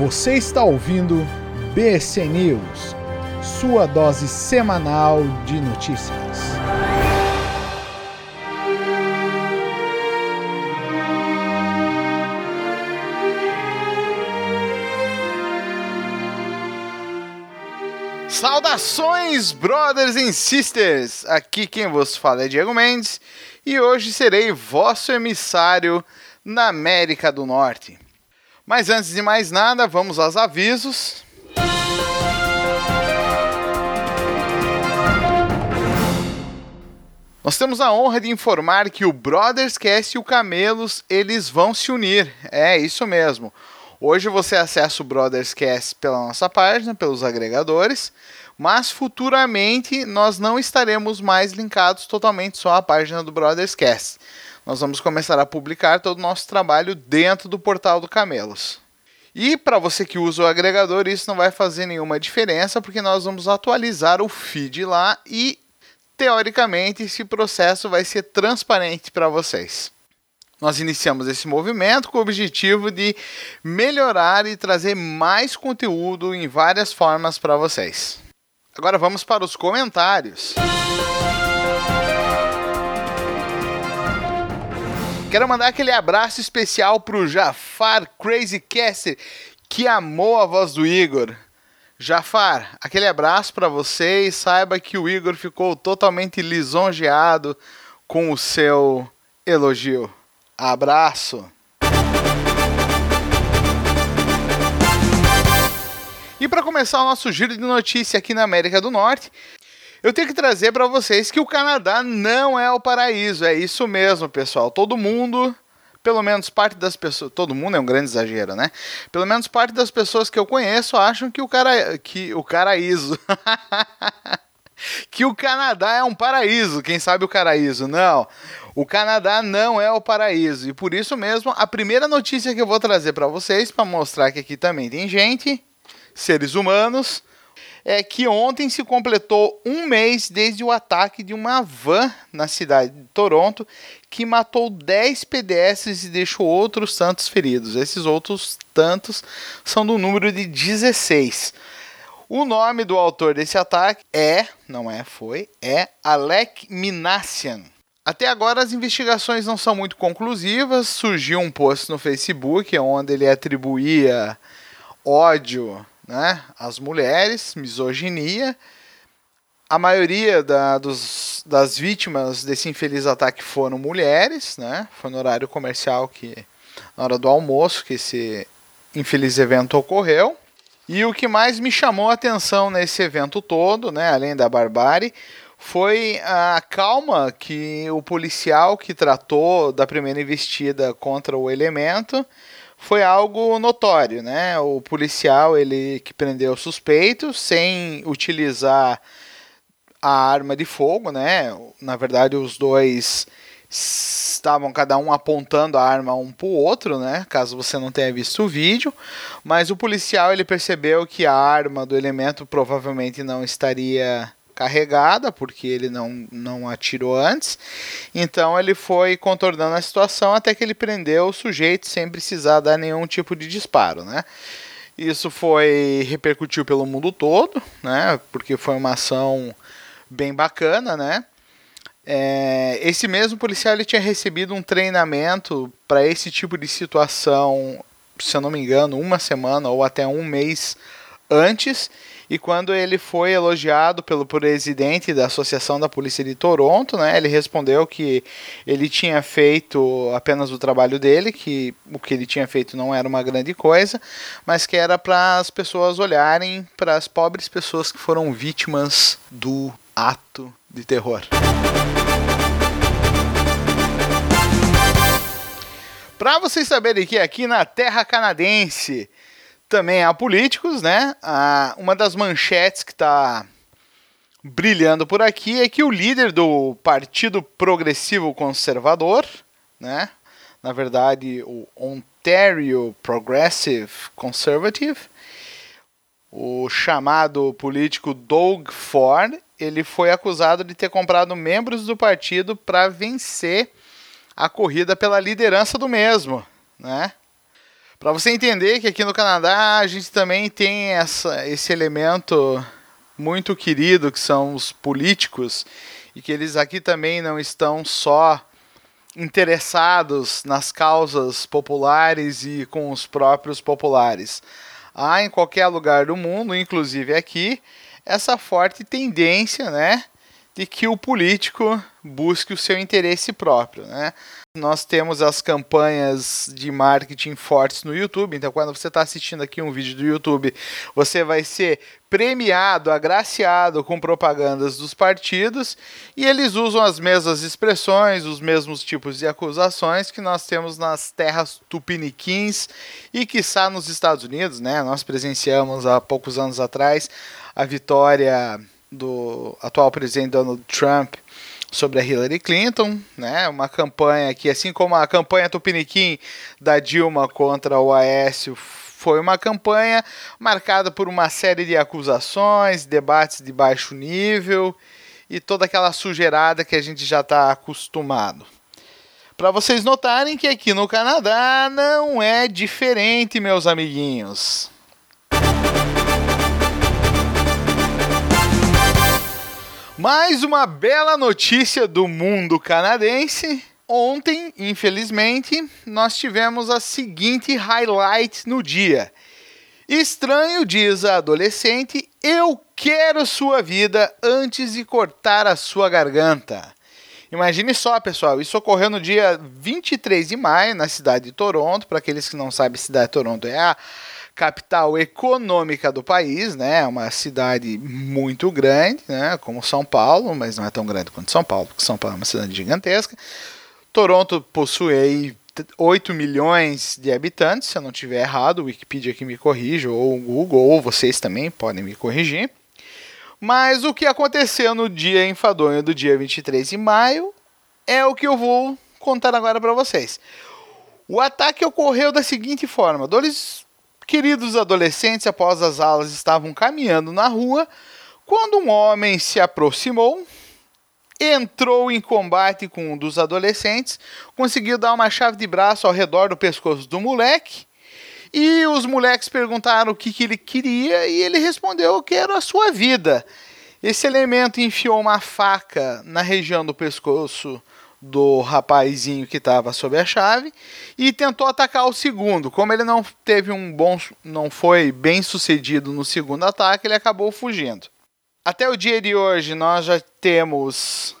Você está ouvindo BC News, sua dose semanal de notícias. Saudações, brothers and sisters! Aqui quem vos fala é Diego Mendes e hoje serei vosso emissário na América do Norte. Mas antes de mais nada, vamos aos avisos. Nós temos a honra de informar que o Brothers Cast e o Camelos, eles vão se unir. É isso mesmo. Hoje você acessa o Brothers Cast pela nossa página, pelos agregadores, mas futuramente nós não estaremos mais linkados totalmente só à página do Brothers Cast nós vamos começar a publicar todo o nosso trabalho dentro do portal do Camelos. E para você que usa o agregador, isso não vai fazer nenhuma diferença, porque nós vamos atualizar o feed lá e, teoricamente, esse processo vai ser transparente para vocês. Nós iniciamos esse movimento com o objetivo de melhorar e trazer mais conteúdo em várias formas para vocês. Agora vamos para os comentários. Quero mandar aquele abraço especial pro Jafar Crazy Caster, que amou a voz do Igor. Jafar, aquele abraço para você e saiba que o Igor ficou totalmente lisonjeado com o seu elogio. Abraço. E para começar o nosso giro de notícia aqui na América do Norte, eu tenho que trazer para vocês que o Canadá não é o paraíso. É isso mesmo, pessoal. Todo mundo, pelo menos parte das pessoas, todo mundo é um grande exagero, né? Pelo menos parte das pessoas que eu conheço acham que o cara que o paraíso que o Canadá é um paraíso. Quem sabe o paraíso? Não. O Canadá não é o paraíso. E por isso mesmo, a primeira notícia que eu vou trazer para vocês para mostrar que aqui também tem gente, seres humanos, é que ontem se completou um mês desde o ataque de uma van na cidade de Toronto que matou 10 pedestres e deixou outros tantos feridos. Esses outros tantos são do número de 16. O nome do autor desse ataque é, não é, foi, é Alec Minassian. Até agora as investigações não são muito conclusivas. Surgiu um post no Facebook onde ele atribuía ódio né? As mulheres, misoginia. A maioria da, dos, das vítimas desse infeliz ataque foram mulheres, né? Foi no horário comercial que na hora do almoço que esse infeliz evento ocorreu. E o que mais me chamou a atenção nesse evento todo, né, além da barbárie, foi a calma que o policial que tratou da primeira investida contra o elemento foi algo notório, né? O policial ele que prendeu o suspeito sem utilizar a arma de fogo, né? Na verdade, os dois estavam cada um apontando a arma um para o outro, né? Caso você não tenha visto o vídeo, mas o policial ele percebeu que a arma do elemento provavelmente não estaria carregada, porque ele não, não atirou antes. Então ele foi contornando a situação até que ele prendeu o sujeito sem precisar dar nenhum tipo de disparo, né? Isso foi repercutiu pelo mundo todo, né? Porque foi uma ação bem bacana, né? É, esse mesmo policial ele tinha recebido um treinamento para esse tipo de situação, se eu não me engano, uma semana ou até um mês antes e quando ele foi elogiado pelo presidente da Associação da Polícia de Toronto, né, ele respondeu que ele tinha feito apenas o trabalho dele, que o que ele tinha feito não era uma grande coisa, mas que era para as pessoas olharem para as pobres pessoas que foram vítimas do ato de terror. Para vocês saberem que aqui na terra canadense também há políticos, né? Ah, uma das manchetes que está brilhando por aqui é que o líder do Partido Progressivo Conservador, né? Na verdade, o Ontario Progressive Conservative, o chamado político Doug Ford, ele foi acusado de ter comprado membros do partido para vencer a corrida pela liderança do mesmo, né? Para você entender que aqui no Canadá a gente também tem essa, esse elemento muito querido que são os políticos e que eles aqui também não estão só interessados nas causas populares e com os próprios populares. Há em qualquer lugar do mundo, inclusive aqui, essa forte tendência, né, de que o político busque o seu interesse próprio, né? Nós temos as campanhas de marketing fortes no YouTube, então quando você está assistindo aqui um vídeo do YouTube, você vai ser premiado, agraciado com propagandas dos partidos e eles usam as mesmas expressões, os mesmos tipos de acusações que nós temos nas terras tupiniquins e que está nos Estados Unidos, né? Nós presenciamos há poucos anos atrás a vitória do atual presidente Donald Trump sobre a Hillary Clinton, né? Uma campanha que, assim como a campanha Tupiniquim da Dilma contra o Aécio, foi uma campanha marcada por uma série de acusações, debates de baixo nível e toda aquela sujeirada que a gente já está acostumado. Para vocês notarem que aqui no Canadá não é diferente, meus amiguinhos. Mais uma bela notícia do mundo canadense. Ontem, infelizmente, nós tivemos a seguinte highlight no dia. Estranho diz a adolescente: Eu quero sua vida antes de cortar a sua garganta. Imagine só, pessoal, isso ocorreu no dia 23 de maio, na cidade de Toronto. Para aqueles que não sabem, a cidade de Toronto é a capital econômica do país, né? Uma cidade muito grande, né? Como São Paulo, mas não é tão grande quanto São Paulo, porque São Paulo é uma cidade gigantesca. Toronto possui aí 8 milhões de habitantes, se eu não estiver errado, o Wikipedia aqui me corrija, ou o Google, ou vocês também podem me corrigir. Mas o que aconteceu no dia enfadonho do dia 23 de maio é o que eu vou contar agora para vocês. O ataque ocorreu da seguinte forma: dois Queridos adolescentes, após as aulas, estavam caminhando na rua quando um homem se aproximou, entrou em combate com um dos adolescentes, conseguiu dar uma chave de braço ao redor do pescoço do moleque. E os moleques perguntaram o que, que ele queria e ele respondeu: Eu quero a sua vida. Esse elemento enfiou uma faca na região do pescoço do rapazinho que estava sob a chave e tentou atacar o segundo. Como ele não teve um bom, não foi bem sucedido no segundo ataque, ele acabou fugindo. Até o dia de hoje nós já temos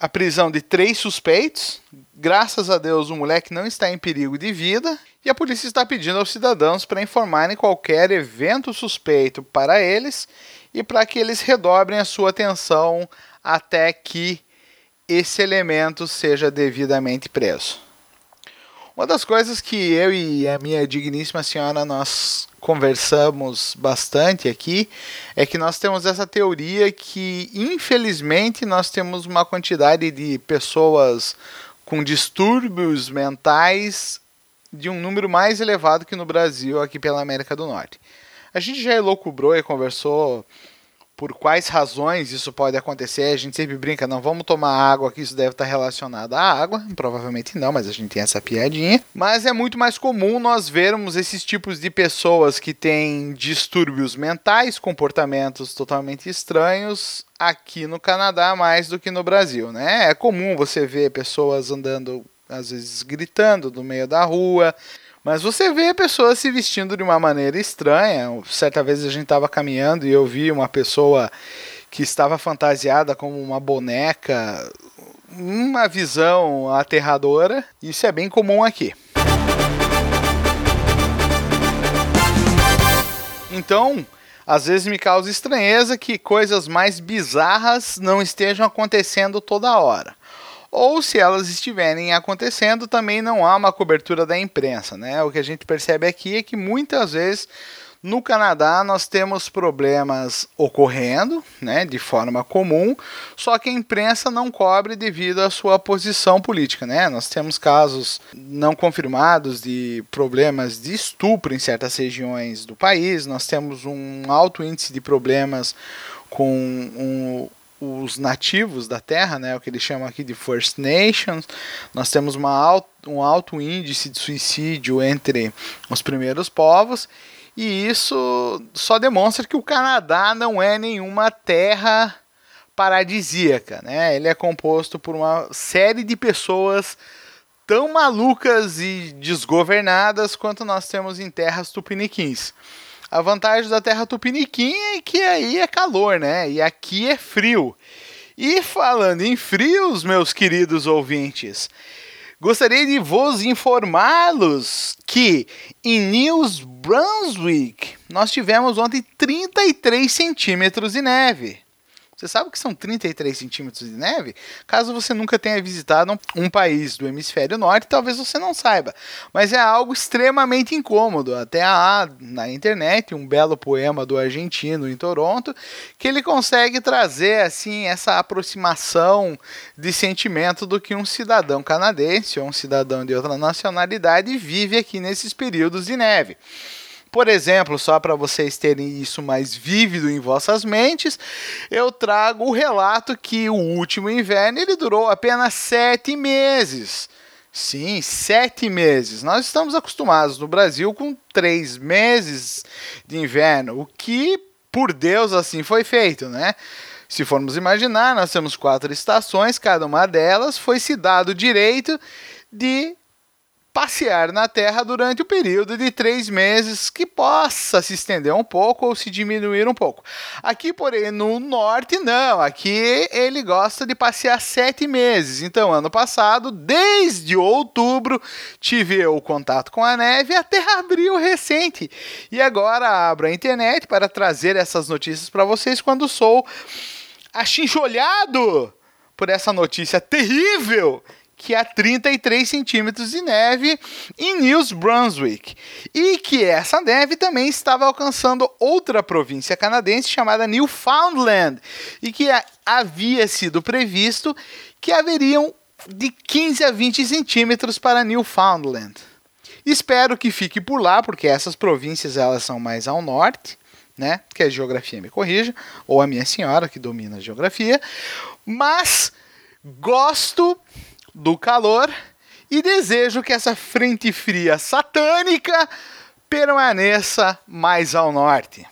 a prisão de três suspeitos. Graças a Deus o moleque não está em perigo de vida e a polícia está pedindo aos cidadãos para informarem qualquer evento suspeito para eles e para que eles redobrem a sua atenção até que esse elemento seja devidamente preso. Uma das coisas que eu e a minha digníssima senhora nós conversamos bastante aqui é que nós temos essa teoria que infelizmente nós temos uma quantidade de pessoas com distúrbios mentais de um número mais elevado que no Brasil aqui pela América do Norte. A gente já elocubrou e conversou por quais razões isso pode acontecer. A gente sempre brinca, não vamos tomar água que isso deve estar relacionado à água. Provavelmente não, mas a gente tem essa piadinha. Mas é muito mais comum nós vermos esses tipos de pessoas que têm distúrbios mentais, comportamentos totalmente estranhos aqui no Canadá mais do que no Brasil, né? É comum você ver pessoas andando às vezes gritando no meio da rua, mas você vê pessoas se vestindo de uma maneira estranha. Certa vez a gente estava caminhando e eu vi uma pessoa que estava fantasiada como uma boneca, uma visão aterradora. Isso é bem comum aqui. Então, às vezes me causa estranheza que coisas mais bizarras não estejam acontecendo toda hora ou se elas estiverem acontecendo, também não há uma cobertura da imprensa. Né? O que a gente percebe aqui é que muitas vezes no Canadá nós temos problemas ocorrendo, né, de forma comum, só que a imprensa não cobre devido à sua posição política, né? Nós temos casos não confirmados de problemas de estupro em certas regiões do país, nós temos um alto índice de problemas com um, os nativos da Terra, né, o que eles chamam aqui de First Nations. Nós temos uma alto, um alto índice de suicídio entre os primeiros povos, e isso só demonstra que o Canadá não é nenhuma terra paradisíaca, né? Ele é composto por uma série de pessoas tão malucas e desgovernadas quanto nós temos em terras tupiniquins. A vantagem da terra tupiniquim é que aí é calor, né? E aqui é frio. E falando em frios, meus queridos ouvintes, gostaria de vos informá-los que em New Brunswick nós tivemos ontem 33 centímetros de neve. Você sabe que são 33 centímetros de neve? Caso você nunca tenha visitado um país do hemisfério norte, talvez você não saiba. Mas é algo extremamente incômodo. Até há na internet um belo poema do argentino em Toronto que ele consegue trazer assim essa aproximação de sentimento do que um cidadão canadense ou um cidadão de outra nacionalidade vive aqui nesses períodos de neve. Por exemplo, só para vocês terem isso mais vívido em vossas mentes, eu trago o relato que o último inverno ele durou apenas sete meses. Sim, sete meses. Nós estamos acostumados no Brasil com três meses de inverno, o que, por Deus, assim foi feito, né? Se formos imaginar, nós temos quatro estações, cada uma delas foi se dado o direito de passear na Terra durante o período de três meses, que possa se estender um pouco ou se diminuir um pouco. Aqui, porém, no norte, não. Aqui ele gosta de passear sete meses. Então, ano passado, desde outubro, tive o contato com a neve até abril recente. E agora abro a internet para trazer essas notícias para vocês quando sou achincholhado por essa notícia terrível que há 33 centímetros de neve em New Brunswick. E que essa neve também estava alcançando outra província canadense chamada Newfoundland. E que havia sido previsto que haveriam de 15 a 20 centímetros para Newfoundland. Espero que fique por lá, porque essas províncias elas são mais ao norte, né? Que a geografia me corrija, ou a minha senhora que domina a geografia. Mas gosto do calor e desejo que essa frente fria satânica permaneça mais ao norte.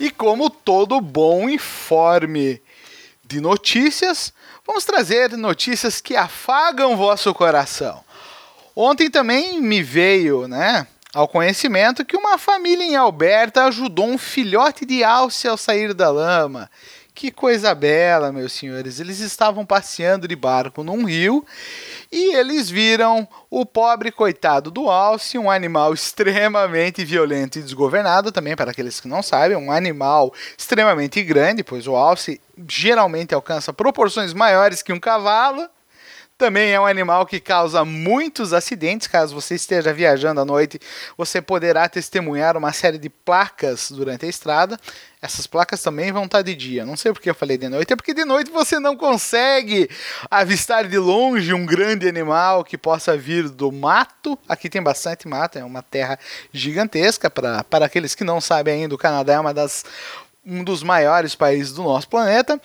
E como todo bom informe de notícias, vamos trazer notícias que afagam vosso coração. Ontem também me veio, né, ao conhecimento que uma família em Alberta ajudou um filhote de alce ao sair da lama. Que coisa bela, meus senhores. Eles estavam passeando de barco num rio e eles viram o pobre coitado do alce, um animal extremamente violento e desgovernado, também para aqueles que não sabem, um animal extremamente grande, pois o alce geralmente alcança proporções maiores que um cavalo. Também é um animal que causa muitos acidentes. Caso você esteja viajando à noite, você poderá testemunhar uma série de placas durante a estrada. Essas placas também vão estar de dia. Não sei porque eu falei de noite, é porque de noite você não consegue avistar de longe um grande animal que possa vir do mato. Aqui tem bastante mato, é uma terra gigantesca. Para, aqueles que não sabem ainda, o Canadá é uma das, um dos maiores países do nosso planeta.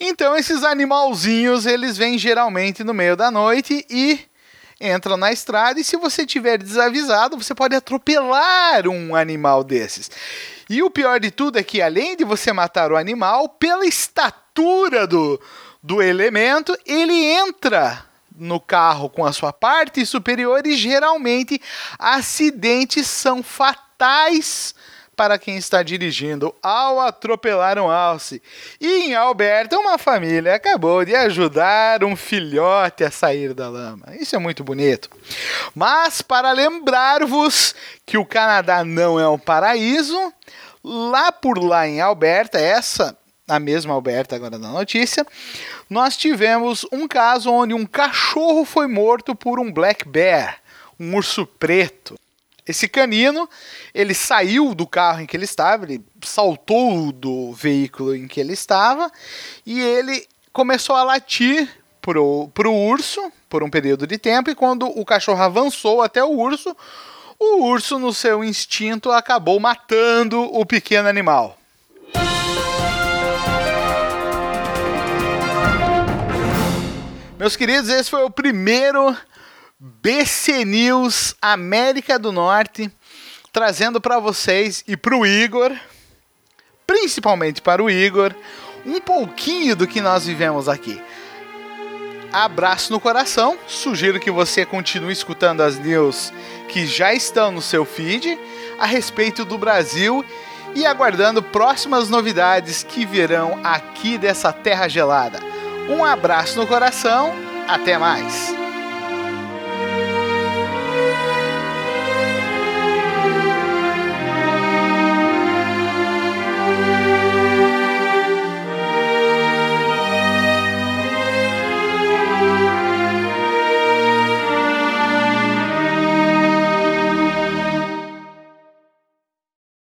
Então esses animalzinhos, eles vêm geralmente no meio da noite e entram na estrada e se você tiver desavisado, você pode atropelar um animal desses. E o pior de tudo é que além de você matar o animal, pela estatura do, do elemento, ele entra no carro com a sua parte superior e geralmente acidentes são fatais para quem está dirigindo ao atropelar um alce. E em Alberta, uma família acabou de ajudar um filhote a sair da lama. Isso é muito bonito. Mas para lembrar-vos que o Canadá não é um paraíso, lá por lá em Alberta, essa a mesma Alberta agora na notícia, nós tivemos um caso onde um cachorro foi morto por um black bear, um urso preto. Esse canino, ele saiu do carro em que ele estava, ele saltou do veículo em que ele estava e ele começou a latir pro, pro urso por um período de tempo e quando o cachorro avançou até o urso, o urso, no seu instinto, acabou matando o pequeno animal. Meus queridos, esse foi o primeiro BC News América do Norte, trazendo para vocês e para o Igor, principalmente para o Igor, um pouquinho do que nós vivemos aqui. Abraço no coração, sugiro que você continue escutando as news que já estão no seu feed a respeito do Brasil e aguardando próximas novidades que virão aqui dessa terra gelada. Um abraço no coração, até mais!